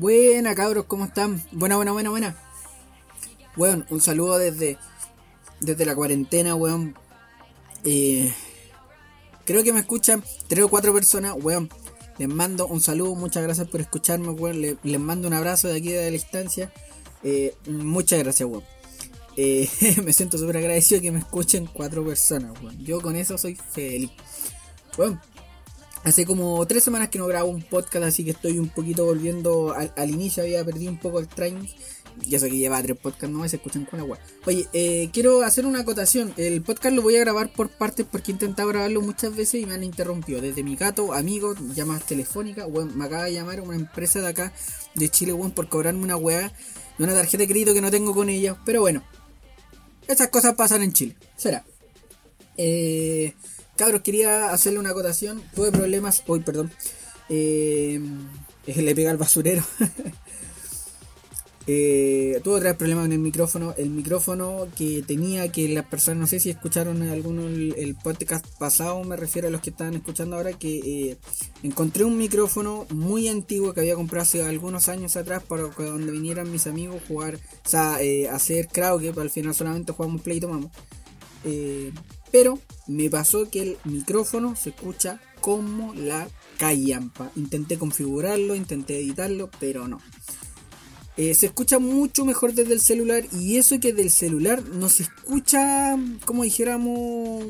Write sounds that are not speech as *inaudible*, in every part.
Buena cabros, ¿cómo están? Buena, buena, buena, buena. Weón, un saludo desde, desde la cuarentena, weón. Eh, creo que me escuchan tres o cuatro personas, weón. Les mando un saludo, muchas gracias por escucharme, weón. Les, mando un abrazo de aquí de la distancia. Eh, muchas gracias, weón. Eh, *laughs* me siento súper agradecido que me escuchen cuatro personas, weón. Yo con eso soy feliz. Weón, Hace como tres semanas que no grabo un podcast, así que estoy un poquito volviendo al, inicio. Había perdido un poco el training. Y eso que lleva tres podcasts, no se escuchan con agua. Oye, eh, quiero hacer una acotación. El podcast lo voy a grabar por partes porque he intentado grabarlo muchas veces y me han interrumpido. Desde mi gato, amigos, llamadas telefónicas. Me acaba de llamar una empresa de acá, de Chile, bueno, por cobrarme una weá de una tarjeta de crédito que no tengo con ella. Pero bueno, esas cosas pasan en Chile. Será. Eh. Cabros, quería hacerle una acotación. Tuve problemas hoy, perdón. Eh, le pega al basurero. *laughs* eh, tuve otra vez problemas con el micrófono. El micrófono que tenía que las personas, no sé si escucharon alguno el, el podcast pasado, me refiero a los que están escuchando ahora, que eh, encontré un micrófono muy antiguo que había comprado hace algunos años atrás para que donde vinieran mis amigos jugar, o sea, eh, hacer karaoke, pero al final solamente jugamos play y tomamos. Eh, pero me pasó que el micrófono se escucha como la callampa. Intenté configurarlo, intenté editarlo, pero no. Eh, se escucha mucho mejor desde el celular y eso que del celular no se escucha, como dijéramos,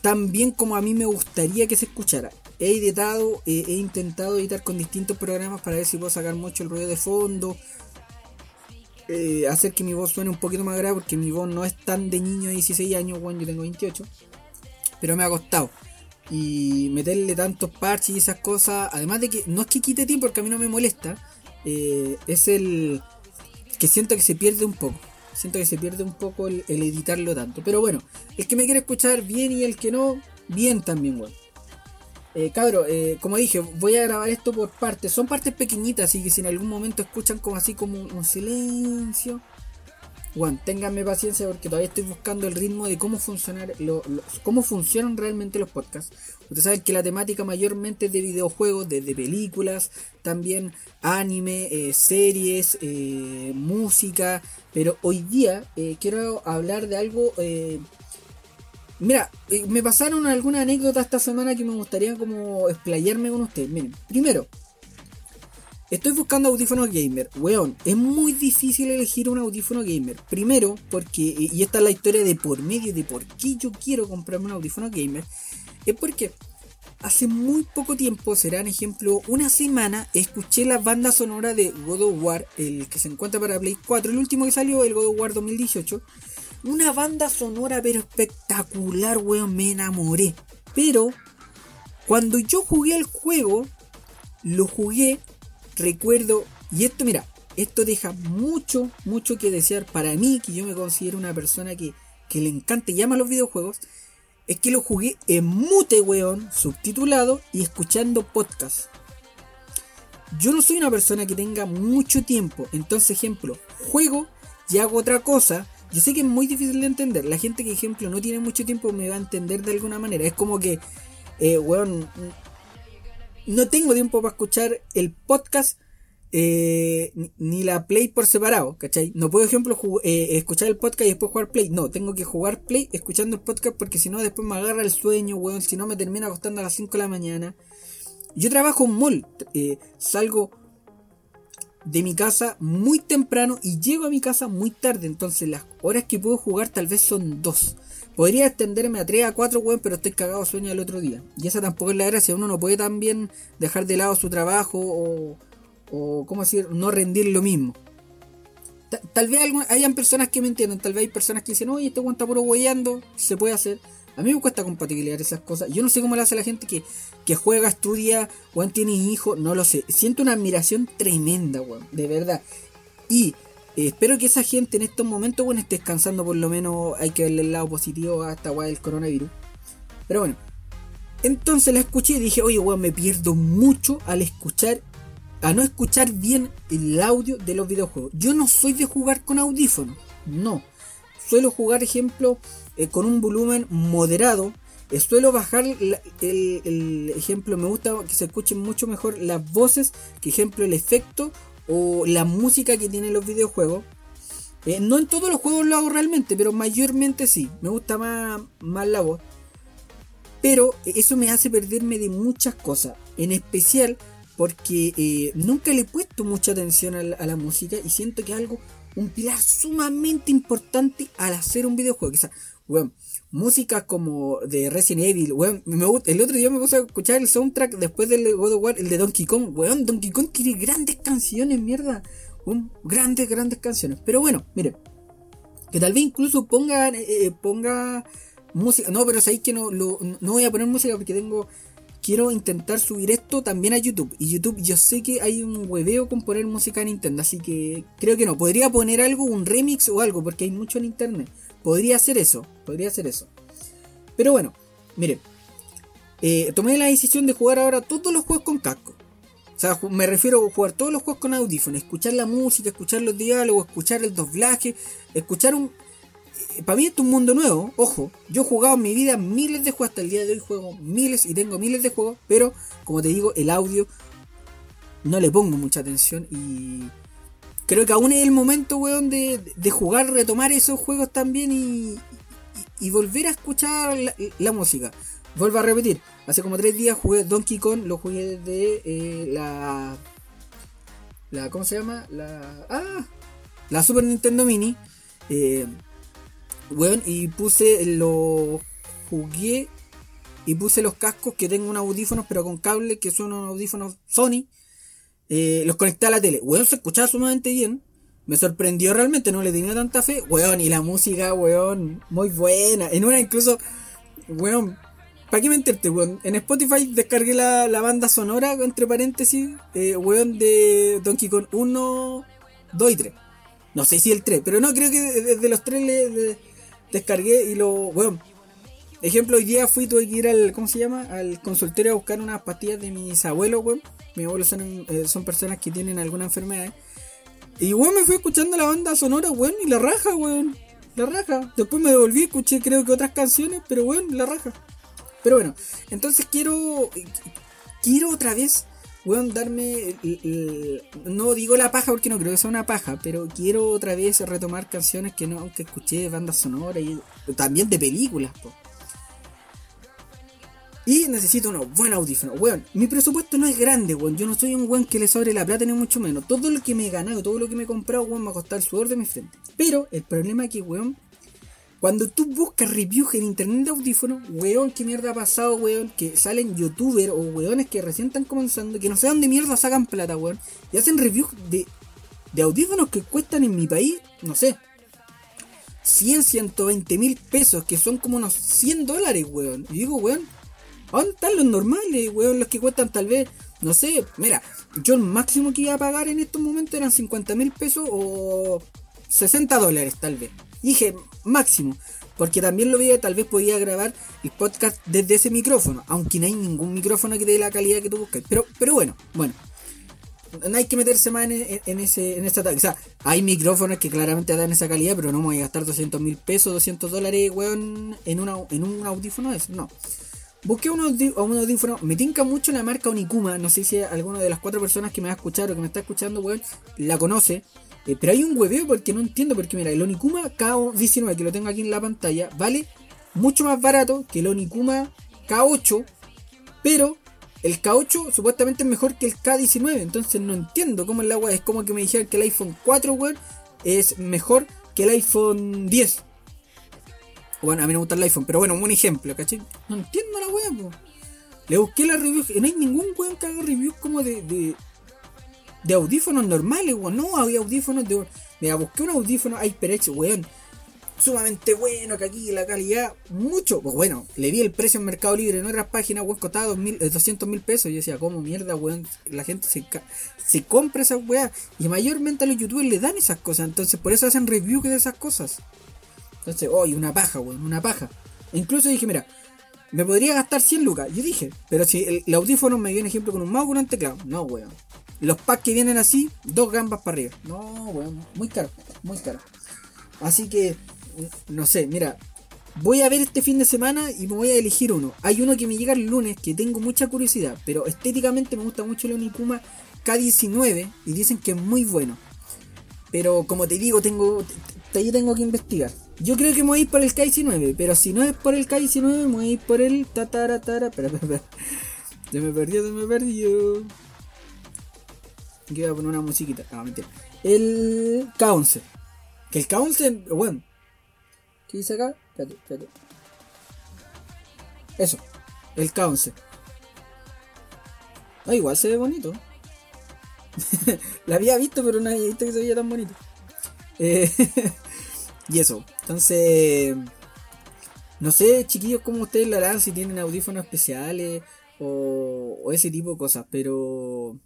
tan bien como a mí me gustaría que se escuchara. He editado, eh, he intentado editar con distintos programas para ver si puedo sacar mucho el ruido de fondo, eh, hacer que mi voz suene un poquito más grave porque mi voz no es tan de niño de 16 años, bueno, yo tengo 28. Pero me ha costado. Y meterle tantos parches y esas cosas, además de que no es que quite tiempo porque a mí no me molesta, eh, es el que siento que se pierde un poco. Siento que se pierde un poco el, editarlo tanto. Pero bueno, el que me quiere escuchar bien y el que no, bien también, bueno. Eh, cabro, eh, como dije, voy a grabar esto por partes. Son partes pequeñitas, así que si en algún momento escuchan como así como un silencio. Bueno, ténganme paciencia porque todavía estoy buscando el ritmo de cómo funcionar lo, cómo funcionan realmente los podcasts. Ustedes saben que la temática mayormente es de videojuegos, desde películas, también anime, eh, series, eh, música. Pero hoy día quiero hablar de algo Mira, eh, me pasaron alguna anécdota esta semana que me gustaría como explayarme con ustedes. Miren, primero, estoy buscando audífonos gamer. Weón, es muy difícil elegir un audífono gamer. Primero, porque, y esta es la historia de por medio de por qué yo quiero comprarme un audífono gamer, es porque hace muy poco tiempo, serán ejemplo, una semana, escuché la banda sonora de God of War, el que se encuentra para Play 4, el último que salió, el God of War 2018. Una banda sonora pero espectacular, weón, me enamoré. Pero cuando yo jugué el juego, lo jugué, recuerdo, y esto mira, esto deja mucho, mucho que desear para mí, que yo me considero una persona que, que le encanta y ama los videojuegos, es que lo jugué en mute, weón, subtitulado y escuchando podcast. Yo no soy una persona que tenga mucho tiempo, entonces ejemplo, juego y hago otra cosa. Yo sé que es muy difícil de entender. La gente que, ejemplo, no tiene mucho tiempo me va a entender de alguna manera. Es como que, eh, weón, no tengo tiempo para escuchar el podcast eh, ni- la Play por separado, ¿cachai? No puedo, ejemplo, eh, escuchar el podcast y después jugar Play. No, tengo que jugar Play escuchando el podcast porque si no después me agarra el sueño, weón. Si no me termina acostando a las 5 de la mañana. Yo trabajo en mall, eh, salgo de mi casa muy temprano y llego a mi casa muy tarde. Entonces las horas que puedo jugar tal vez son dos. Podría extenderme a 3 a 4, weón, pero estoy cagado sueño el otro día. Y esa tampoco es la gracia. Uno no puede también dejar de lado su trabajo o, o ¿cómo decir? No rendir lo mismo. Ta- Tal vez hayan personas que me entiendan, tal vez hay personas que dicen, oye, este weón está puro weyando, se puede hacer. A mí me cuesta compatibilizar esas cosas. Yo no sé cómo le hace la gente que, que juega, estudia, weón, tiene hijos, no lo sé. Siento una admiración tremenda, weón, de verdad. Y eh, espero que esa gente en estos momentos, bueno, esté descansando por lo menos. Hay que verle el lado positivo a esta weá del coronavirus. Pero bueno. Entonces la escuché y dije, oye, weón, me pierdo mucho al escuchar, a no escuchar bien el audio de los videojuegos. Yo no soy de jugar con audífonos, no. Suelo jugar, ejemplo, eh, con un volumen moderado. eh, suelo bajar el, ejemplo, me gusta que se escuchen mucho mejor las voces que ejemplo el efecto o la música que tienen los videojuegos. Eh, no en todos los juegos lo hago realmente, pero mayormente sí. Me gusta más, más la voz. Pero eso me hace perderme de muchas cosas. En especial porque nunca le he puesto mucha atención a la, música y siento que es algo, un pilar sumamente importante al hacer un videojuego. Sea, bueno, música como de Resident Evil, weón, me, el otro día me puse a escuchar el soundtrack después del God of War, el de Donkey Kong, weón, Donkey Kong tiene grandes canciones, mierda, grandes, grandes canciones. Pero bueno, mire, que tal vez incluso ponga, eh, eh, ponga música, no, pero sabéis que no, no voy a poner música porque tengo quiero intentar subir esto también a YouTube. Y YouTube, yo sé que hay un hueveo con poner música en Nintendo, así que creo que no. Podría poner algo, un remix o algo, porque hay mucho en internet. Podría hacer eso, podría hacer eso. Pero bueno, miren, eh, tomé la decisión de jugar ahora todos los juegos con casco. O sea, me refiero a jugar todos los juegos con audífonos, escuchar la música, escuchar los diálogos, escuchar el doblaje, escuchar un... Eh, para mí es un mundo nuevo, ojo, yo he jugado en mi vida miles de juegos, hasta el día de hoy juego miles y tengo miles de juegos, pero como te digo, el audio no le pongo mucha atención y creo que aún es el momento, weón, de, de jugar, retomar esos juegos también y, y, volver a escuchar la, música. Vuelvo a repetir, hace como tres días jugué Donkey Kong, lo jugué de eh, la... la... ¿Cómo se llama? La... Ah, la Super Nintendo Mini. Eh, weón, y puse, lo jugué y puse los cascos que tengo unos audífonos pero con cable que son unos audífonos Sony eh, los conecté a la tele. Weón, se escuchaba sumamente bien. Me sorprendió realmente, no le tenía tanta fe. Weón, y la música, weón, muy buena. En una incluso, weón, ¿para qué menterte, weón? En Spotify descargué la, banda sonora, entre paréntesis, eh, weón, de Donkey Kong 1, 2 y 3. No sé si el 3, pero no, creo que desde los 3 le, descargué y lo, weón. Ejemplo, hoy día fui, tuve que ir al, ¿cómo se llama? Al consultorio a buscar unas pastillas de mis abuelos, weón. Mis abuelos son, eh, son personas que tienen alguna enfermedad. Y weón, me fui escuchando la banda sonora, weón, y la raja, weón. La raja. Después me devolví, escuché creo que otras canciones, pero weón, la raja. Pero bueno, entonces quiero. Quiero otra vez, weón, darme. no digo la paja porque no creo que sea una paja, pero quiero otra vez retomar canciones que no, aunque escuché bandas sonoras y también de películas, po. Y necesito unos buenos audífonos. Weón, mi presupuesto no es grande, weón. Yo no soy un weón que le sobre la plata ni mucho menos. Todo lo que me he ganado, todo lo que me he comprado, weón, me ha costado el sudor de mi frente. Pero el problema es que, weón, cuando tú buscas reviews en internet de audífonos, weón, qué mierda ha pasado, weón, que salen youtubers o weones que recién están comenzando, que no sé dónde mierda sacan plata, weón, y hacen reviews de, de audífonos que cuestan en mi país, no sé, 100, 120 mil pesos, que son como unos 100 dólares, weón. Y digo, weón, ¿Dónde están los normales, weón? Los que cuestan tal vez, no sé, mira, yo el máximo que iba a pagar en estos momentos eran 50 mil pesos o 60 dólares tal vez. dije, máximo. Porque también lo vi, tal vez podía grabar el podcast desde ese micrófono. Aunque no hay ningún micrófono que dé la calidad que tú buscas. Pero, pero bueno, bueno. No hay que meterse más en, en, ese, en esta O sea, hay micrófonos que claramente dan esa calidad, pero no me voy a gastar 200 mil pesos, 200 dólares, weón, en, una, en un audífono eso. No. Busqué un, audífono, me tinca mucho la marca Onikuma, no sé si alguna de las cuatro personas que me va a escuchar o que me está escuchando, weón, la conoce. Eh, pero hay un hueveo porque no entiendo, porque mira, el Onikuma K19, que lo tengo aquí en la pantalla, vale mucho más barato que el Onikuma K8, pero el K8 supuestamente es mejor que el K19, entonces no entiendo cómo el agua es como que me dijeron que el iPhone 4, weón, es mejor que el iPhone 10. Bueno, a mí me gusta el iPhone, pero bueno, un ejemplo, ¿cachai? No entiendo la weá, Le busqué la review, y no hay ningún weón que haga reviews como de, de audífonos normales, weón. No, había audífonos de. Mira, busqué un audífono HyperX, weón. Sumamente bueno, que aquí la calidad, mucho. Pues bueno, le vi el precio en Mercado Libre en otras páginas, weón, costaba 200 mil pesos. Yo decía, ¿cómo mierda, weón? La gente se, se compra esas weas. Y mayormente a los youtubers le dan esas cosas. Entonces, por eso hacen reviews de esas cosas. Entonces, oye, una paja, weón, una paja. E incluso dije, mira, me podría gastar 100 lucas. Yo dije, pero si el, audífono me viene, ejemplo, con un mouse con un teclado. No, weón. Los packs que vienen así, dos gambas para arriba. No, weón, muy caro, muy caro. Así que, no sé, mira, voy a ver este fin de semana y me voy a elegir uno. Hay uno que me llega el lunes que tengo mucha curiosidad, pero estéticamente me gusta mucho el Onikuma K19 y dicen que es muy bueno. Pero como te digo, tengo, yo tengo que investigar. Yo creo que me voy a ir por el K19, pero si no es por el K19, me voy a ir por el Tataratara. Espera, espera, espera. Se me perdió, se me perdió. Aquí voy a poner una musiquita. Ah, mentira. El K11. Que el K11, bueno. ¿Qué dice acá? Espérate, espérate. Eso. El K11. Ah, igual se ve bonito. *laughs* La había visto, pero no había visto que se veía tan bonito. Eh, *laughs* y eso. Entonces. No sé, chiquillos, cómo ustedes lo harán, si tienen audífonos especiales o ese tipo de cosas, pero.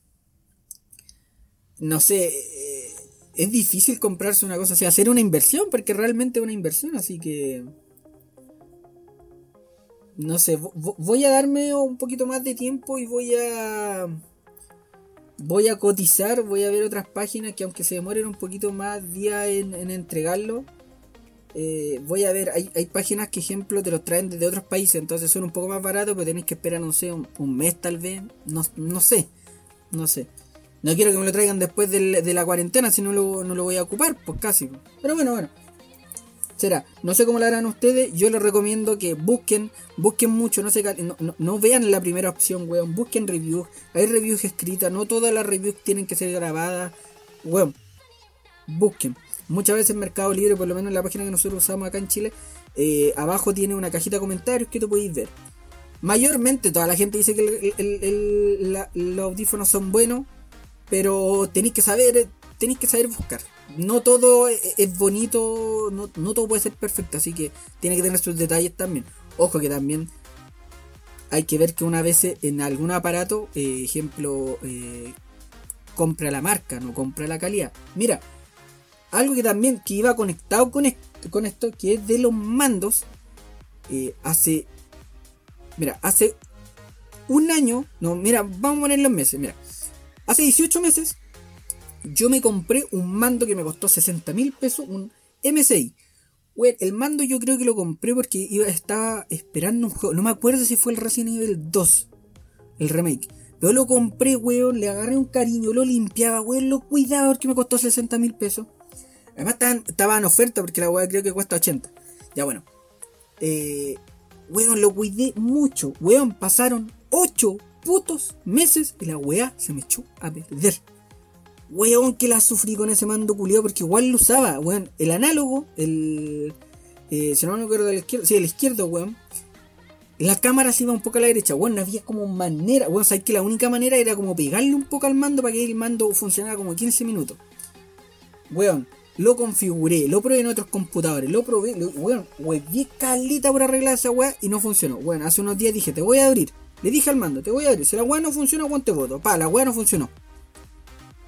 No sé. eh, es difícil comprarse una cosa así, hacer una inversión, porque realmente es una inversión, así que. No sé, vo- vo- voy a darme un poquito más de tiempo y voy a. Voy a cotizar, voy a ver otras páginas que aunque se demoren un poquito más días en, en entregarlo, eh, voy a ver, hay, hay páginas que ejemplo te los traen desde otros países, entonces son un poco más baratos, pero tenéis que esperar, no sé, un, un mes tal vez, no, no sé, no sé. No quiero que me lo traigan después del- de la cuarentena, si no lo, no lo voy a ocupar, pues casi. Pero bueno, bueno. Será, no sé cómo lo harán ustedes, yo les recomiendo que busquen, busquen mucho, no, se, no, no- no vean la primera opción, weón, busquen reviews, hay reviews escritas, no todas las reviews tienen que ser grabadas, weón, busquen. Muchas veces Mercado Libre, por lo menos en la página que nosotros usamos acá en Chile, eh, abajo tiene una cajita de comentarios que tú podéis ver. Mayormente toda la gente dice que los audífonos son buenos, pero tenéis que saber, tenéis que saber buscar. No todo es, bonito, no, no todo puede ser perfecto, así que tiene que tener sus detalles también. Ojo que también hay que ver que una vez en algún aparato, eh, ejemplo, eh, compra la marca, no compra la calidad. Mira, algo que también que iba conectado con esto, con esto que es de los mandos, eh, hace, mira, hace un año, no, mira, vamos a poner los meses, mira, hace 18 meses yo me compré un mando que me costó 60 mil pesos, un MSI. Weón, el mando yo creo que lo compré porque iba, estaba esperando un juego. No me acuerdo si fue el Resident Evil 2, el remake. Pero lo compré, weón, le agarré un cariño, lo limpiaba, weón, lo cuidaba porque me costó 60 mil pesos. Además estaba en oferta porque la weá creo que cuesta 80. Ya bueno. Eh, weón, lo cuidé mucho. Weón, pasaron 8 putos meses y la weá se me echó a perder. Weón, que la sufrí con ese mando culiado porque igual lo usaba, weón. El análogo, el. eh, si no me acuerdo del izquierdo, sí, el izquierdo, weón. La cámara se iba un poco a la derecha, weón. No había como manera, weón. Sabes que la única manera era como pegarle un poco al mando para que el mando funcionara como 15 minutos. Weón, lo configuré, lo probé en otros computadores, lo probé, lo, weón, weón, calita por arreglar esa weá y no funcionó. Weón, hace unos días dije, te voy a abrir. Le dije al mando, te voy a abrir. Si la weá no funciona, weón, te voto. Pa, la weá no funcionó.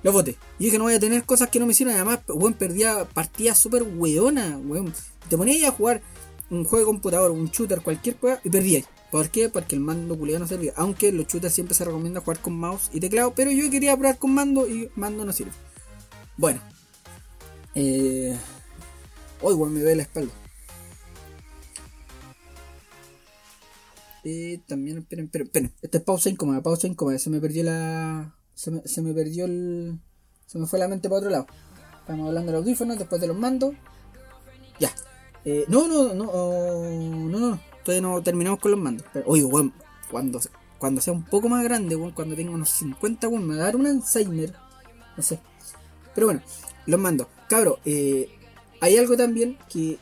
Lo voté. Y dije, no voy a tener cosas que no me sirven. Además, weón, perdía partidas súper weonas, weón. Te ponías a jugar un juego de computador, un shooter, cualquier cosa, y perdíais. ¿Por qué? Porque el mando culiado no servía. Aunque los shooters siempre se recomienda jugar con mouse y teclado, pero yo quería probar con mando y mando no sirve. Bueno. Eh... Hoy, weón, me duele la espalda. Eh, también, esperen, esperen, esperen. Esta es pausa incómoda, pausa incómoda. Se me perdió la. Se me, se me perdió el. Se me fue la mente para otro lado. Estamos hablando de los audífonos, después de los mandos. Ya. Eh, no, no, no, oh, no, no, todavía no terminamos con los mandos. Pero, oye, weón, cuando, cuando sea un poco más grande, weón, cuando tenga unos 50, weón, me va a dar un Alzheimer. No sé. Pero bueno, los mandos. Cabro, eh, hay algo también que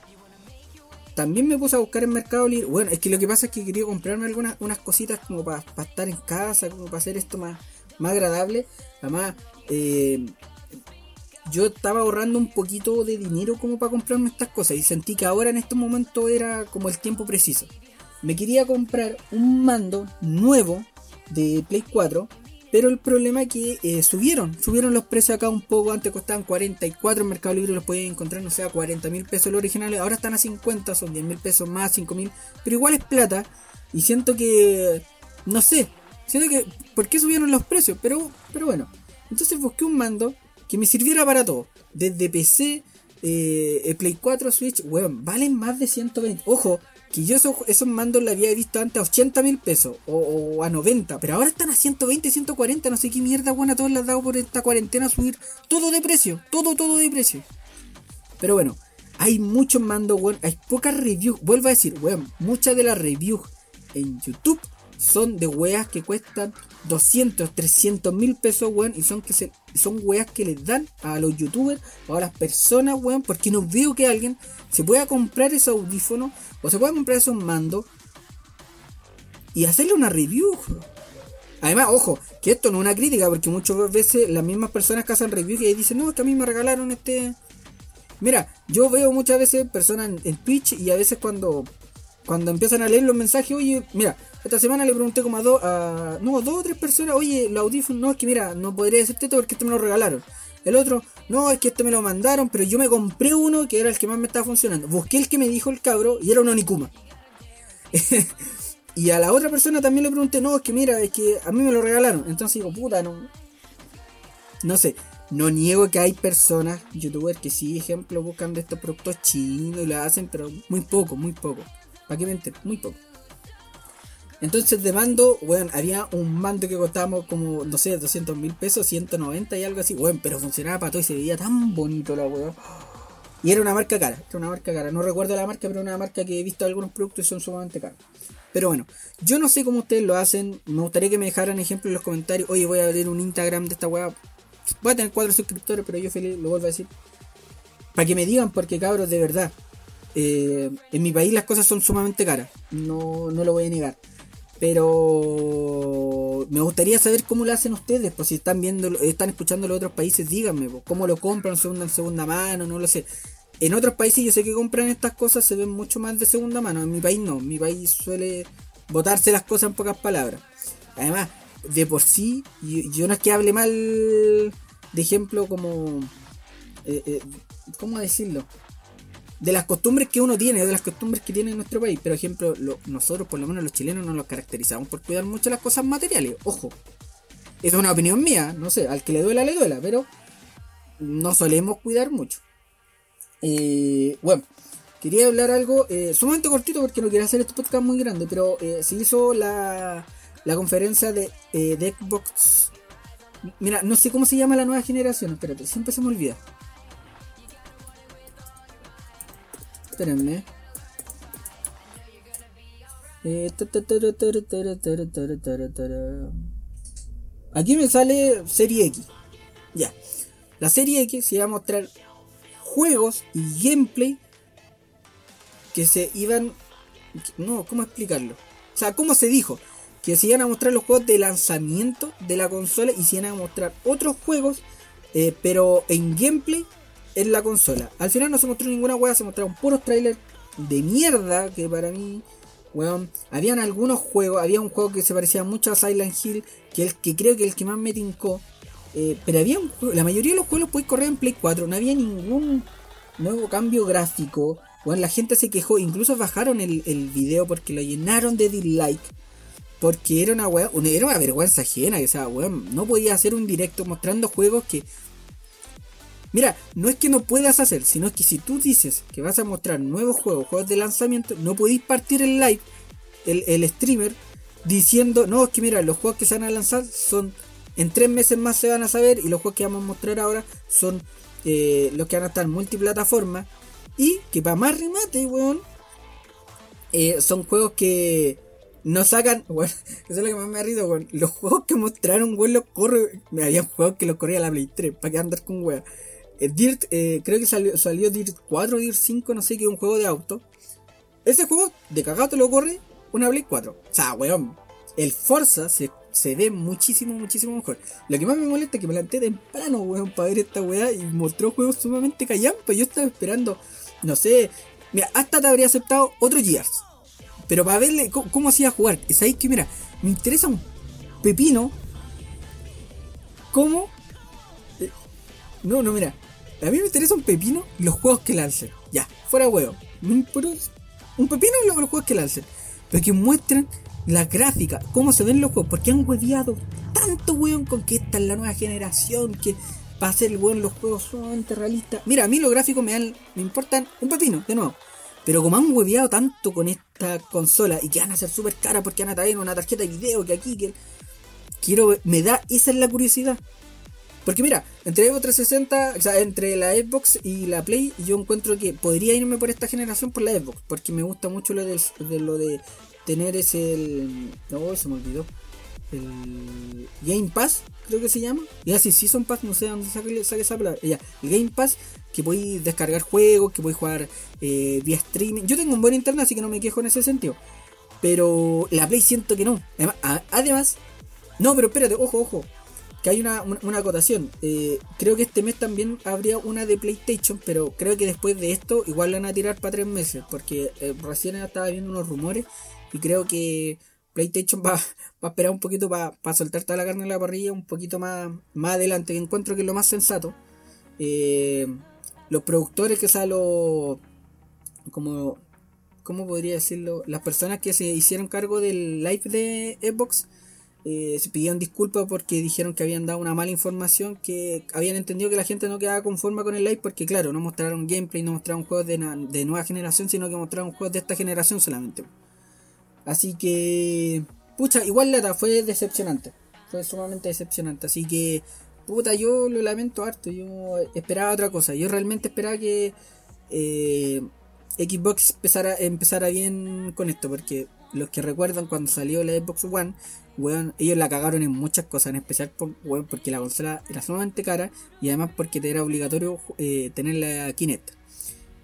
también me puse a buscar en Mercado Libre. Bueno, es que lo que pasa es que quería comprarme algunas unas cositas como para estar en casa, como para hacer esto más, más agradable. Además, eh, yo estaba ahorrando un poquito de dinero como para comprarme estas cosas y sentí que ahora en estos momentos era como el tiempo preciso. Me quería comprar un mando nuevo de Play 4, pero el problema es que eh, subieron, subieron los precios acá un poco, antes costaban 44 en Mercado Libre, los podían encontrar, no sé, a 40 mil pesos los originales, ahora están a 50, son 10 mil pesos más, 5 mil, pero igual es plata y siento que, no sé, siento que, ¿por qué subieron los precios? Pero, pero bueno, entonces busqué un mando que me sirviera para todo, desde PC eh, Play 4, Switch, weón, valen más de 120. Ojo, que yo esos, mandos los había visto antes a 80 mil pesos o, a 90, pero ahora están a 120, 140, no sé qué mierda, weón, a todos les dado por esta cuarentena subir todo de precio, todo, todo de precio. Pero bueno, hay muchos mandos, weón, hay pocas reviews, vuelvo a decir, weón, muchas de las reviews en YouTube son de weas que cuestan 200, 300 mil pesos, weón, y son que se, son weas que les dan a los youtubers o a las personas, weón, porque no veo que alguien se pueda comprar ese audífono o se pueda comprar esos mandos y hacerle una review. Además, ojo, que esto no es una crítica, porque muchas veces las mismas personas que hacen reviews y dicen, no, que a mí me regalaron este... Mira, yo veo muchas veces personas en, Twitch y a veces cuando, cuando empiezan a leer los mensajes, oye, mira, esta semana le pregunté como a dos, a, no, dos o tres personas, oye, el audífono, no, es que mira, no podría decirte esto porque este me lo regalaron. El otro, no, es que este me lo mandaron, pero yo me compré uno que era el que más me estaba funcionando. Busqué el que me dijo el cabro y era un Onikuma. *laughs* y a la otra persona también le pregunté, no, es que mira, es que a mí me lo regalaron. Entonces digo, puta, no. No sé, no niego que hay personas, youtubers, que sí, ejemplo, buscan de estos productos chinos y lo hacen, pero muy poco, muy poco. ¿Para qué mentir? Muy poco. Entonces de mando, bueno, había un mando que costaba como, no sé, 200 mil pesos, 190 y algo así, bueno, pero funcionaba para todo y se veía tan bonito la weón. Y era una marca cara, era una marca cara. No recuerdo la marca, pero una marca que he visto algunos productos y son sumamente caros. Pero bueno, yo no sé cómo ustedes lo hacen. Me gustaría que me dejaran ejemplos en los comentarios. Oye, voy a abrir un Instagram de esta weá. Voy a tener cuatro suscriptores, pero yo feliz, lo vuelvo a decir. Para que me digan, porque cabros, de verdad. Eh, en mi país las cosas son sumamente caras. No, no lo voy a negar. Pero me gustaría saber cómo lo hacen ustedes, pues si están viendo, están escuchando los otros países, díganme, pues, cómo lo compran en segunda mano, no lo sé. En otros países yo sé que compran estas cosas, se ven mucho más de segunda mano. En mi país no, mi país suele botarse las cosas en pocas palabras. Además, de por sí, yo, no es que hable mal, de ejemplo, como... Eh, eh, ¿Cómo decirlo? De las costumbres que uno tiene, de las costumbres que tiene en nuestro país. Por ejemplo, nosotros, por lo menos los chilenos, no nos caracterizamos por cuidar mucho las cosas materiales. Ojo, es una opinión mía, no sé, al que le duela, le duela, pero no solemos cuidar mucho. Eh, bueno, quería hablar algo eh, sumamente cortito porque no quería hacer este podcast muy grande, pero eh, se hizo la, la conferencia de, de Xbox. Mira, no sé cómo se llama la nueva generación, espérate, siempre se me olvida. Espérenme. Aquí me sale Serie X. Ya. La Serie X se iba a mostrar juegos y gameplay que se iban... No, ¿cómo explicarlo? O sea, ¿cómo se dijo? Que se iban a mostrar los juegos de lanzamiento de la consola y se iban a mostrar otros juegos, eh, pero en gameplay en la consola. Al final no se mostró ninguna weá, se mostraron puros trailers de mierda que para mí, weón, habían algunos juegos, había un juego que se parecía mucho a Silent Hill, que el que creo que el que más me tincó, eh, pero había un la mayoría de los juegos los correr en Play 4, no había ningún nuevo cambio gráfico, weón, la gente se quejó, incluso bajaron el, video porque lo llenaron de dislike. Porque era una weá, era una vergüenza ajena, o sea, weón, no podía hacer un directo mostrando juegos que Mira, no es que no puedas hacer, sino que si tú dices que vas a mostrar nuevos juegos, juegos de lanzamiento, no podéis partir el live, el, streamer, diciendo, no, es que mira, los juegos que se van a lanzar son, en tres meses más se van a saber, y los juegos que vamos a mostrar ahora son eh, los que van a estar multiplataforma, y que para más remate, weón, eh, son juegos que no sacan, *laughs* bueno, eso es lo que más me ha rido, weón. Los juegos que mostraron, weón, los corre. Me había juegos que los corría la Play 3, para que andar con weón. Eh, Dirt, eh, creo que salió, salió Dirt 4 o Dirt 5, no sé, es un juego de auto. Ese juego de cagado te lo corre una Play 4. O sea, weón, el Forza se, ve muchísimo, muchísimo mejor. Lo que más me molesta es que me planteé temprano, weón, para ver esta weá y mostró juegos sumamente callampa. Yo estaba esperando, no sé, mira, hasta te habría aceptado otro Gears. Pero para verle cómo, cómo hacía jugar. Es ahí que, mira, me interesa un pepino cómo... Eh, no, no, mira, a mí me interesa un pepino los juegos que lancen. Ya, fuera huevo. un pepino los, los juegos que lancen. Pero que muestren la gráfica, cómo se ven los juegos. Porque han hueviado tanto, weón, con que esta es la nueva generación. Que para hacer weón, los juegos sumamente realistas. Mira, a mí los gráficos me, dan, me importan un pepino, de nuevo. Pero como han hueveado tanto con esta consola y que van a ser súper caras porque van a traer una tarjeta de video que aquí, que quiero me da, esa es la curiosidad. Porque mira, entre Xbox 360, o sea, entre la Xbox y la Play, yo encuentro que podría irme por esta generación por la Xbox, porque me gusta mucho lo de, lo de tener ese no, se me olvidó. El Game Pass, creo que se llama. Y así Season Pass, no sé dónde saque, esa palabra. Ya, el Game Pass, que podéis descargar juegos, que podéis jugar eh, vía streaming. Yo tengo un buen internet, así que no me quejo en ese sentido. Pero la Play siento que no. además no, pero espérate, ojo, ojo que hay una, una, acotación. Eh, creo que este mes también habría una de PlayStation, pero creo que después de esto igual la van a tirar para tres meses, porque eh, recién estaba viendo unos rumores y creo que PlayStation *laughs* va, va a esperar un poquito para soltar toda la carne en la parrilla un poquito más, más adelante, encuentro que es lo más sensato. Eh, los productores, que sea lo como, ¿cómo podría decirlo? Las personas que se hicieron cargo del live de Xbox eh, se pidieron disculpas porque dijeron que habían dado una mala información, que habían entendido que la gente no quedaba conforme con el live porque claro, no mostraron gameplay, no mostraron juegos de, nueva generación, sino que mostraron juegos de esta generación solamente. Así que, pucha, igual la fue decepcionante, fue sumamente decepcionante, así que, puta, yo lo lamento harto, yo esperaba otra cosa, yo realmente esperaba que eh, Xbox empezara bien con esto, porque los que recuerdan cuando salió la Xbox One, ellos la cagaron en muchas cosas, en especial por, porque la consola era sumamente cara y además porque era obligatorio eh, tener la Kinect.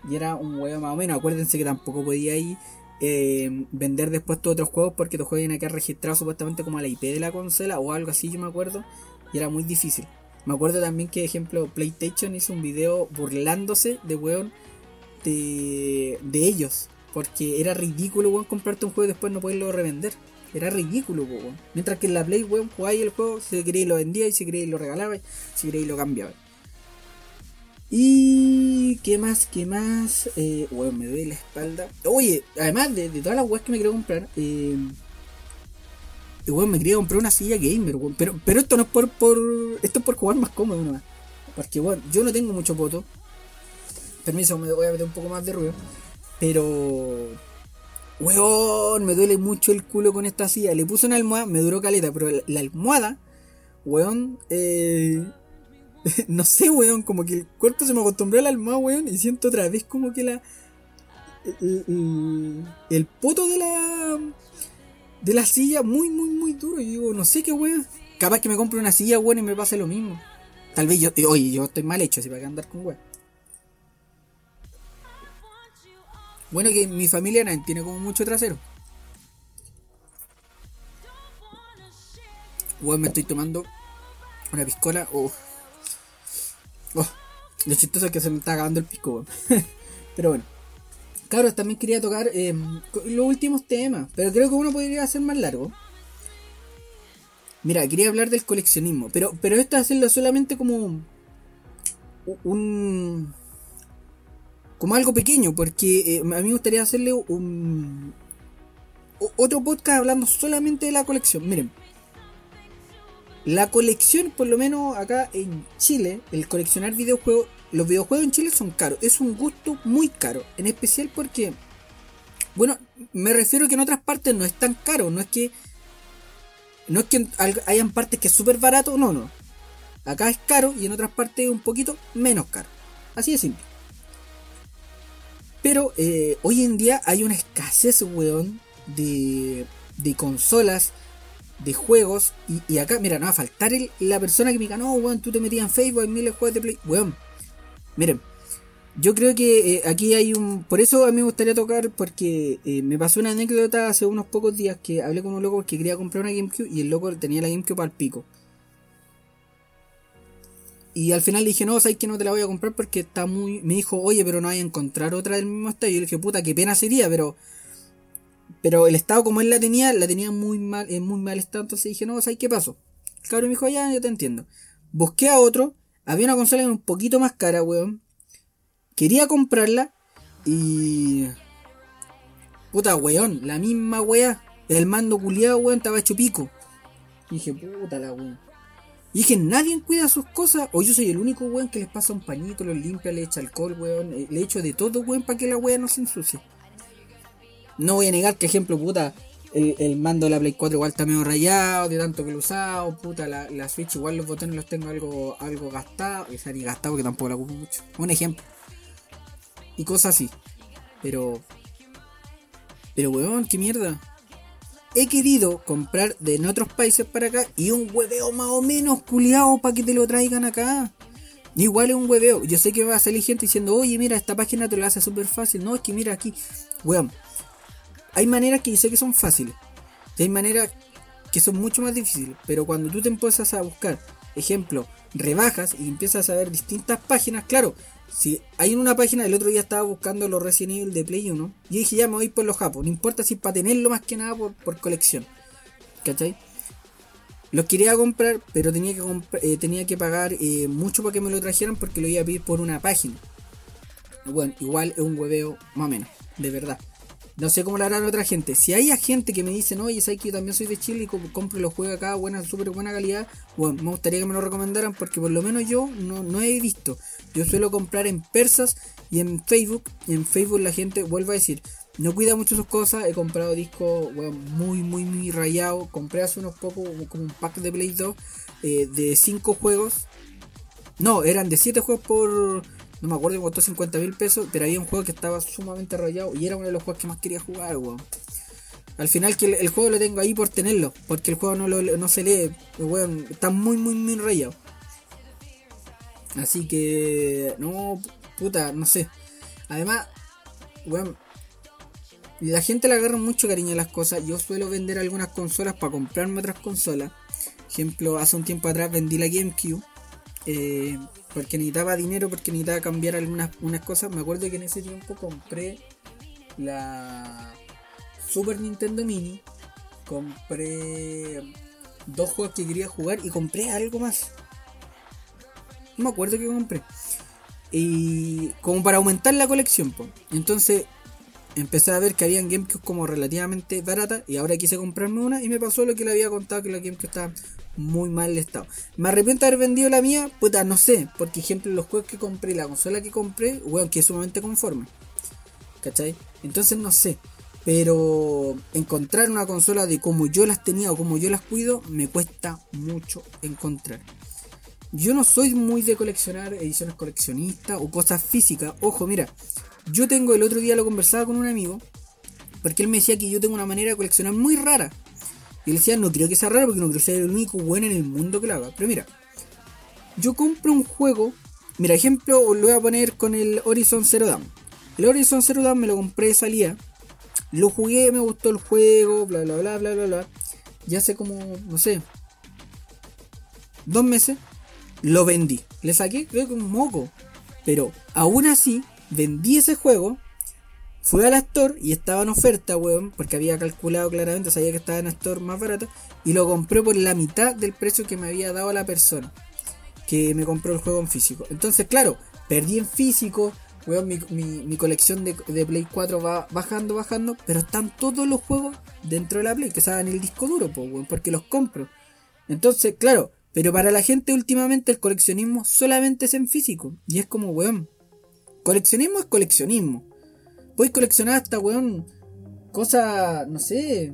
Y era un weón más o menos, acuérdense que tampoco podía ir eh, vender después todos otros juegos porque los juegos iban a quedar registrados supuestamente como a la IP de la consola o algo así, yo me acuerdo, y era muy difícil. Me acuerdo también que, ejemplo, PlayStation hizo un video burlándose de weón de, de ellos, porque era ridículo, weón, comprarte un juego y después no poderlo revender. Era ridículo, weón. Mientras que en la Play, weón, jugáis el juego, si queréis lo vendía y si queréis lo regalaba, si queréis lo cambiaba. Y qué más, qué más, eh, weón, me duele la espalda. Oye, además de, todas las weas que me quiero comprar, eh, weón, me quería comprar una silla gamer, weón. Pero, pero esto no es por, por, esto es por jugar más cómodo nomás. Porque, weón, yo no tengo mucho voto. Permiso, me voy a meter un poco más de ruido. Pero Weón, me duele mucho el culo con esta silla. Le puse una almohada, me duró caleta, pero la, almohada, weón, eh, *laughs* no sé, weón, como que el cuerpo se me acostumbró a la almohada, weón, y siento otra vez como que la. El, el, poto de la. de la silla muy, muy, muy duro. Y digo, no sé qué, weón. Capaz que me compre una silla, weón, y me pase lo mismo. Tal vez yo, oye, yo estoy mal hecho, así para que andar con weón. Bueno, que mi familia tiene como mucho trasero. Bueno, me estoy tomando una piscola. Oh. oh. Lo chistoso es que se me está acabando el pisco. *laughs* pero bueno. Claro, también quería tocar eh, los últimos temas. Pero creo que uno podría hacer más largo. Mira, quería hablar del coleccionismo. Pero, pero esto hacerlo solamente como un como algo pequeño, porque eh, a mí me gustaría hacerle un otro podcast hablando solamente de la colección. Miren, la colección, por lo menos acá en Chile, el coleccionar videojuegos, los videojuegos en Chile son caros. Es un gusto muy caro, en especial porque, bueno, me refiero que en otras partes no es tan caro, no es que no es que hayan partes que es súper barato, no, no. Acá es caro y en otras partes es un poquito menos caro. Así de simple. Pero eh, hoy en día hay una escasez, weón, de, de consolas, de juegos. Y, acá, mira, no va a faltar la persona que me diga, no, weón, tú te metías en Facebook, hay miles de juegos de Play. Weón, miren, yo creo que eh, aquí hay un. Por eso a mí me gustaría tocar, porque eh, me pasó una anécdota hace unos pocos días que hablé con un loco que quería comprar una GameCube y el loco tenía la GameCube al pico. Y al final le dije, no, sabes que no te la voy a comprar porque está muy. Me dijo, oye, pero no hay a encontrar otra del mismo estado. Y yo le dije, puta, qué pena sería, pero. Pero el estado como él la tenía, la tenía muy mal, en muy mal estado. Entonces dije, no, ¿sabes qué pasó? El cabrón me dijo, ya, yo te entiendo. Busqué a otro. Había una consola un poquito más cara, weón. Quería comprarla. Y. Puta, weón, la misma weá. El mando culiado, weón, estaba hecho pico. Y dije, puta la weón. Y es que nadie cuida sus cosas. O yo soy el único weón que les pasa un pañito, los limpia, le echa alcohol, weón. eh, Le echo de todo, weón, para que la weá no se ensucie. No voy a negar que, ejemplo, puta, el, mando de la Play 4 igual está medio rayado, de tanto que lo he usado, puta, la, la Switch igual los botones los tengo algo, algo gastados, o sea, ni gastado que tampoco la ocupo mucho. Un ejemplo. Y cosas así. Pero. Pero weón, qué mierda. He querido comprar de en otros países para acá y un hueveo más o menos culiado para que te lo traigan acá. Igual es un hueveo. Yo sé que va a salir gente diciendo, oye, mira, esta página te lo hace súper fácil. No, es que mira aquí. Weón, hay maneras que yo sé que son fáciles. Y hay maneras que son mucho más difíciles. Pero cuando tú te empiezas a buscar, ejemplo, rebajas y empiezas a ver distintas páginas, claro, si hay una página, el otro día estaba buscando los Resident Evil de Play 1. Y dije, ya me voy por los japos. No importa si para tenerlo más que nada por, por colección. ¿Cachai? Los quería comprar, pero tenía que, eh, tenía que pagar eh, mucho para que me lo trajeran porque lo iba a pedir por una página. Bueno, igual es un hueveo más o menos, de verdad. No sé cómo lo harán otra gente. Si hay gente que me dice, no, oye, sabes que yo también soy de Chile y co- compro los juegos acá, buena, súper buena calidad, bueno, me gustaría que me lo recomendaran porque por lo menos yo no, no he visto. Yo suelo comprar en persas y en Facebook. Y en Facebook la gente vuelve a decir, no cuida mucho sus cosas. He comprado discos muy, muy, muy rayados. Compré hace unos pocos como un pack de Play 2 eh, de 5 juegos. No, eran de 7 juegos por. No me acuerdo, me costó 50 mil pesos. Pero había un juego que estaba sumamente rayado. Y era uno de los juegos que más quería jugar, weón. Al final que el, el juego lo tengo ahí por tenerlo. Porque el juego no, lo, no se lee. Weón, está muy, muy, muy rayado. Así que. No, puta, no sé. Además, weón. La gente le agarra mucho cariño a las cosas. Yo suelo vender algunas consolas para comprarme otras consolas. Ejemplo, hace un tiempo atrás vendí la GameCube. Eh, porque necesitaba dinero, porque necesitaba cambiar algunas unas cosas. Me acuerdo que en ese tiempo compré la Super Nintendo Mini. Compré dos juegos que quería jugar y compré algo más. No me acuerdo que compré. Y como para aumentar la colección, po. Entonces empecé a ver que habían GameCube como relativamente baratas y ahora quise comprarme una y me pasó lo que le había contado que la GameCube estaba muy mal estado. Me arrepiento de haber vendido la mía, puta, no sé, porque ejemplo los juegos que compré, la consola que compré, weón, que es sumamente conforme. ¿Cachai? Entonces no sé. Pero encontrar una consola de como yo las tenía o como yo las cuido, me cuesta mucho encontrar. Yo no soy muy de coleccionar ediciones coleccionistas o cosas físicas. Ojo, mira, yo tengo el otro día lo conversaba con un amigo, porque él me decía que yo tengo una manera de coleccionar muy rara. Y él decía, no creo que sea raro porque no creo que sea el único bueno en el mundo que lo haga. Pero mira, yo compro un juego, mira, ejemplo, lo voy a poner con el Horizon Zero Dawn. El Horizon Zero Dawn me lo compré de salida, lo jugué, me gustó el juego, bla bla bla bla bla bla. Ya hace como, no sé, dos meses, lo vendí. Le saqué, creo que un moco. Pero aún así, vendí ese juego. Fui al Store y estaba en oferta, weón, porque había calculado claramente, sabía que estaba en Store más barato, y lo compré por la mitad del precio que me había dado la persona que me compró el juego en físico. Entonces, claro, perdí en físico, weón, mi, mi- colección de, de Play 4 va bajando, bajando, pero están todos los juegos dentro de la Play, que estaban en el disco duro, weón, porque los compro. Entonces, claro, pero para la gente últimamente el coleccionismo solamente es en físico. Y es como, weón, coleccionismo es coleccionismo. Puedes coleccionar hasta, weón, cosas, no sé.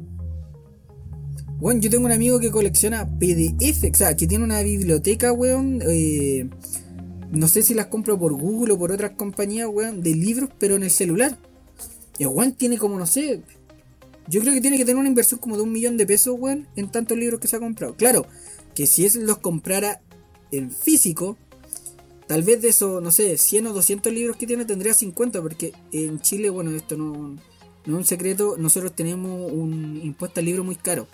Weón, yo tengo un amigo que colecciona PDF, o sea, que tiene una biblioteca, weón. eh, no sé si las compro por Google o por otras compañías, weón, de libros, pero en el celular. Y weón tiene como, no sé. Yo creo que tiene que tener una inversión como de un millón de pesos, weón, en tantos libros que se ha comprado. Claro, que si él los comprara en físico, tal vez de esos, no sé, 100 o 200 libros que tiene, tendría 50, porque en Chile, bueno, esto no, no es un secreto, nosotros tenemos un impuesto al libro muy caro.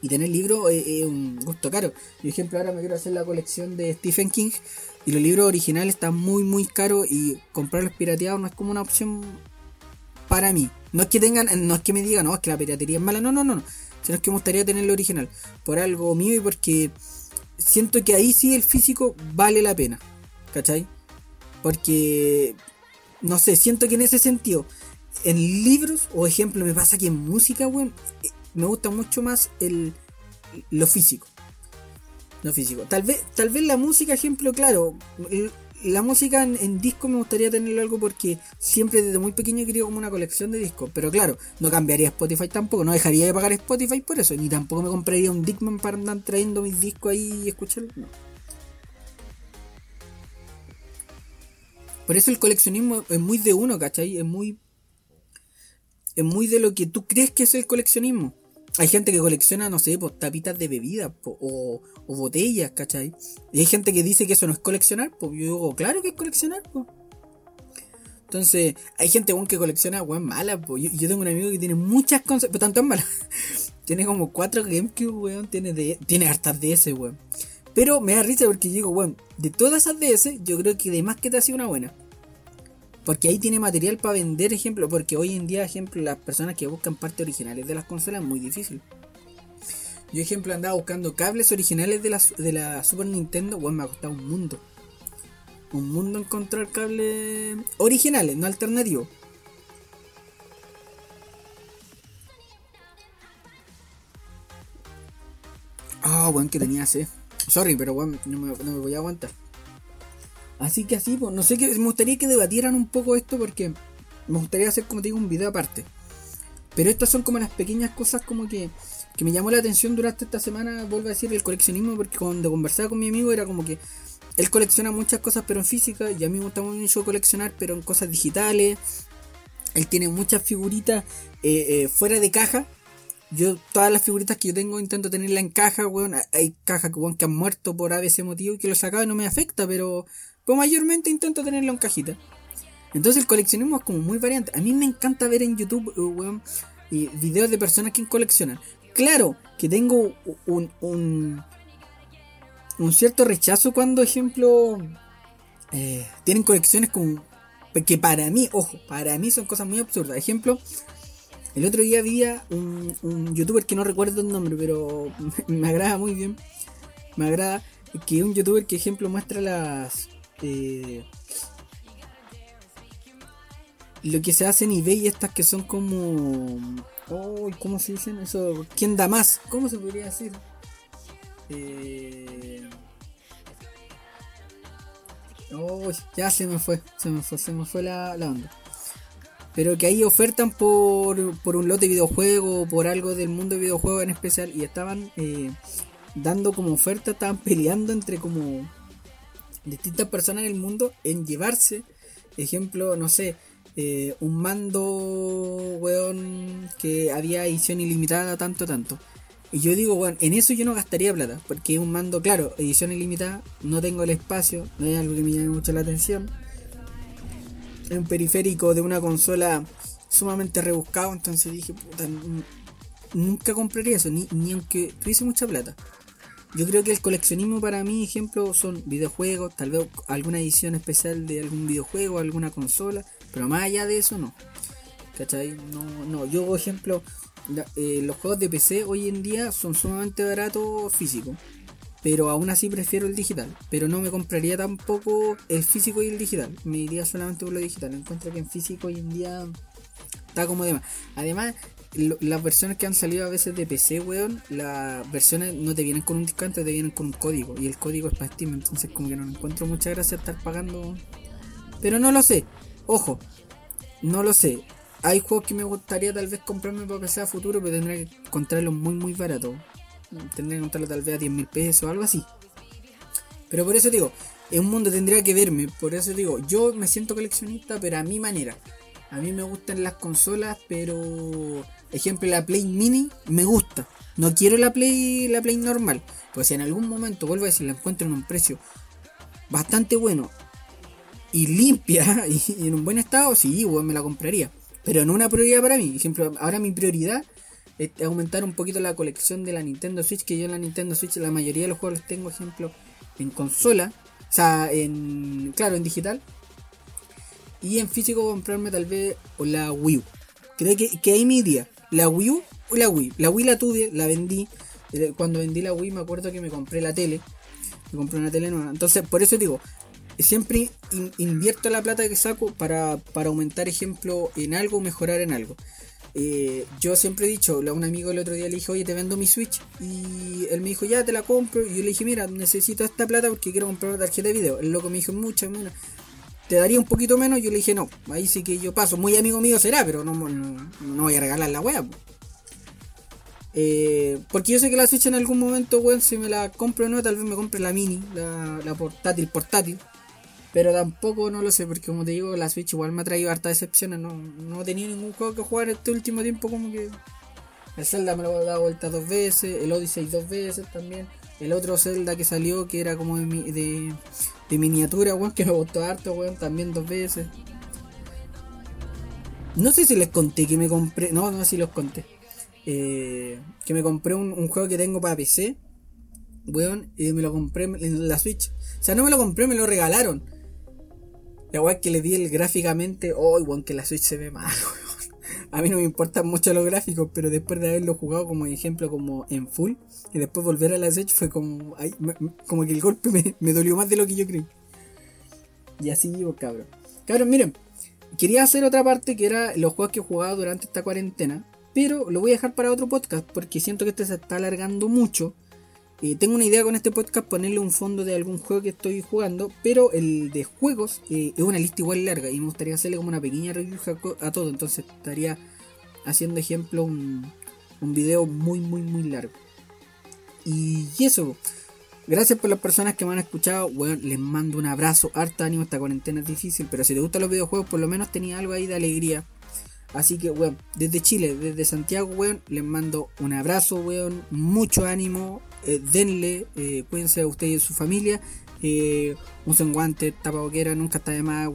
Y tener libros es, es un gusto caro. Por ejemplo, ahora me quiero hacer la colección de Stephen King. Y los libros originales están muy, muy caros. Y comprarlos pirateados no es como una opción para mí. No es que tengan, no es que me digan, no, es que la piratería es mala. No, no, no, no. Sino es que me gustaría tener lo original. Por algo mío y porque siento que ahí sí el físico vale la pena. ¿Cachai? Porque, no sé, siento que en ese sentido, en libros, o ejemplo, me pasa que en música, weón, eh, me gusta mucho más el, lo físico. no físico. Tal vez, tal vez la música, ejemplo, claro, la música en, disco me gustaría tenerlo algo porque siempre desde muy pequeño he querido como una colección de discos. Pero claro, no cambiaría Spotify tampoco, no dejaría de pagar Spotify por eso, ni tampoco me compraría un Dickman para andar trayendo mis discos ahí y escucharlos. Por eso el coleccionismo es muy de uno, ¿cachai? Es muy. Es muy de lo que tú crees que es el coleccionismo. Hay gente que colecciona, no sé, pues, tapitas de bebidas o, botellas, ¿cachai? Y hay gente que dice que eso no es coleccionar, pues yo digo, claro que es coleccionar, pues. Entonces, hay gente que colecciona weón mala, pues. Yo, tengo un amigo que tiene muchas cosas, pero tanto malas. *laughs* tiene como cuatro GameCube, weón. Tiene, de, tiene hartas DS, weón. Pero me da risa porque digo, weón, de todas esas DS, yo creo que de más que te ha sido una buena. Porque ahí tiene material para vender, ejemplo. Porque hoy en día, ejemplo, las personas que buscan partes originales de las consolas es muy difícil. Yo, ejemplo, andaba buscando cables originales de la, de la Super Nintendo. Bueno, me ha costado un mundo. Un mundo encontrar cables originales, no alternativos. Ah, bueno, que tenía sed. Sorry, pero bueno, no me voy a aguantar. Así que así, pues, no sé qué, me gustaría que debatieran un poco esto porque me gustaría hacer, como te digo, un video aparte. Pero estas son como las pequeñas cosas como que, que me llamó la atención durante esta semana, vuelvo a decir, el coleccionismo, porque cuando conversaba con mi amigo era como que él colecciona muchas cosas pero en física y a mí me gusta mucho coleccionar pero en cosas digitales. Él tiene muchas figuritas eh, eh, fuera de caja. Yo todas las figuritas que yo tengo intento tenerlas en caja, weón. Hay cajas que, que han muerto por ese motivo y que lo sacaba y no me afecta, pero pues mayormente intento tenerlo en cajita. Entonces el coleccionismo es como muy variante. A mí me encanta ver en YouTube, uh, videos de personas que coleccionan. Claro que tengo un, un, un cierto rechazo cuando, ejemplo, eh, tienen colecciones con... Que para mí, ojo, para mí son cosas muy absurdas. Ejemplo, el otro día había un, un youtuber que no recuerdo el nombre, pero *laughs* me agrada muy bien. Me agrada que un youtuber que, ejemplo, muestra las, este, lo que se hace en eBay, estas que son como. Oh, ¿Cómo se dicen eso? ¿Quién da más? ¿Cómo se podría decir? Eh... Oh, ya se me fue, se me fue, se me fue la, onda. Pero que ahí ofertan por, por un lote de videojuego, por algo del mundo de videojuegos en especial, y estaban eh, dando como oferta, estaban peleando entre como distintas personas en el mundo en llevarse, ejemplo, no sé, eh, un mando, weón, que había edición ilimitada, tanto, tanto. Y yo digo, weón, en eso yo no gastaría plata, porque un mando, claro, edición ilimitada, no tengo el espacio, no es algo que me llame mucho la atención. Es un periférico de una consola sumamente rebuscado, entonces dije, puta, nunca compraría eso, ni, ni aunque tuviese mucha plata. Yo creo que el coleccionismo para mí, ejemplo, son videojuegos, tal vez alguna edición especial de algún videojuego, alguna consola, pero más allá de eso no. No, no. Yo, por ejemplo, eh, los juegos de PC hoy en día son sumamente baratos físicos, pero aún así prefiero el digital. Pero no me compraría tampoco el físico y el digital, me iría solamente por lo digital. Encuentro que en físico hoy en día está como de más. Además, las versiones que han salido a veces de PC, weón, las versiones no te vienen con un disco te vienen con un código. Y el código es para Steam, entonces como que no encuentro mucha gracia estar pagando. Pero no lo sé. Ojo, no lo sé. Hay juegos que me gustaría tal vez comprarme para PC a futuro, pero tendría que encontrarlos muy muy barato. Tendría que encontrarlo tal vez a 10 mil pesos o algo así. Pero por eso digo, en un mundo tendría que verme. Por eso digo, yo me siento coleccionista, pero a mi manera. A mí me gustan las consolas, pero ejemplo la Play Mini me gusta. No quiero la Play la Play normal, pues si en algún momento vuelvo a decir la encuentro en un precio bastante bueno y limpia *laughs* y, en un buen estado, sí, igual me la compraría. Pero no una prioridad para mí. Ejemplo, ahora mi prioridad aumentar un poquito la colección de la Nintendo Switch, que yo en la Nintendo Switch la mayoría de los juegos los tengo, ejemplo, en consola, o sea, en claro, en digital y en físico comprarme tal vez la Wii U. Creo que, que ahí mi idea. La Wii U o la Wii. La Wii la tuve, la vendí. Eh, cuando vendí la Wii me acuerdo que me compré la tele. Me compré una tele nueva. Entonces, por eso digo, siempre invierto la plata que saco para, para aumentar, ejemplo, en algo, mejorar en algo. Eh, yo siempre he dicho, a un amigo el otro día le dije, oye, te vendo mi Switch. Y él me dijo, ya te la compro. Y yo le dije, mira, necesito esta plata porque quiero comprar una tarjeta de video. El loco me dijo, mucha menos. ¿Te daría un poquito menos? Yo le dije, no. Ahí sí que yo paso. Muy amigo mío será, pero no, no, voy a regalar la wea. Eh, porque yo sé que la Switch en algún momento, weón, si me la compro o no, tal vez me compre la mini, la, la portátil, portátil. Pero tampoco no lo sé, porque como te digo, la Switch igual me ha traído harta decepciones. No, no tenía ningún juego que jugar este último tiempo, como que. El Zelda me lo he dado vuelta dos veces, el Odyssey dos veces también. El otro Zelda que salió, que era como de, de, miniatura, weón, que me gustó harto, weón, también dos veces. No sé si les conté que me compré. No, no sé si los conté. Eh, que me compré un, un, juego que tengo para PC. Weón, y me lo compré en la Switch. O sea, no me lo compré, me lo regalaron. La weá que le di el gráficamente, oh, igual que la Switch se ve mal, *laughs* A mí no me importan mucho los gráficos, pero después de haberlo jugado como ejemplo como en full, y después volver a la Switch fue como, como que el golpe me, dolió más de lo que yo creí. Y así digo, cabrón. Cabrón, miren, quería hacer otra parte que era los juegos que he jugado durante esta cuarentena, pero lo voy a dejar para otro podcast porque siento que este se está alargando mucho eh, tengo una idea con este podcast ponerle un fondo de algún juego que estoy jugando, pero el de juegos eh, es una lista igual larga y me gustaría hacerle como una pequeña review a, todo, entonces estaría haciendo ejemplo un, video muy muy muy largo. Y eso, gracias por las personas que me han escuchado, bueno, les mando un abrazo, harta ánimo, esta cuarentena es difícil, pero si te gustan los videojuegos por lo menos tenía algo ahí de alegría. Así que, weón, desde Chile, desde Santiago, weón, les mando un abrazo, weón, mucho ánimo, eh, denle, eh, cuídense a ustedes y a su familia, eh, usen guantes, tapaboquera, nunca está de más,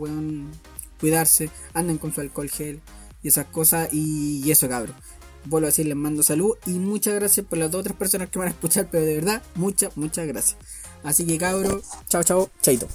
cuidarse, anden con su alcohol gel y esas cosas, y, eso, cabrón. Vuelvo a decir, les mando salud y muchas gracias por las dos otras personas que van a escuchar, pero de verdad, muchas, muchas gracias. Así que, cabro, chao, chao, chaito.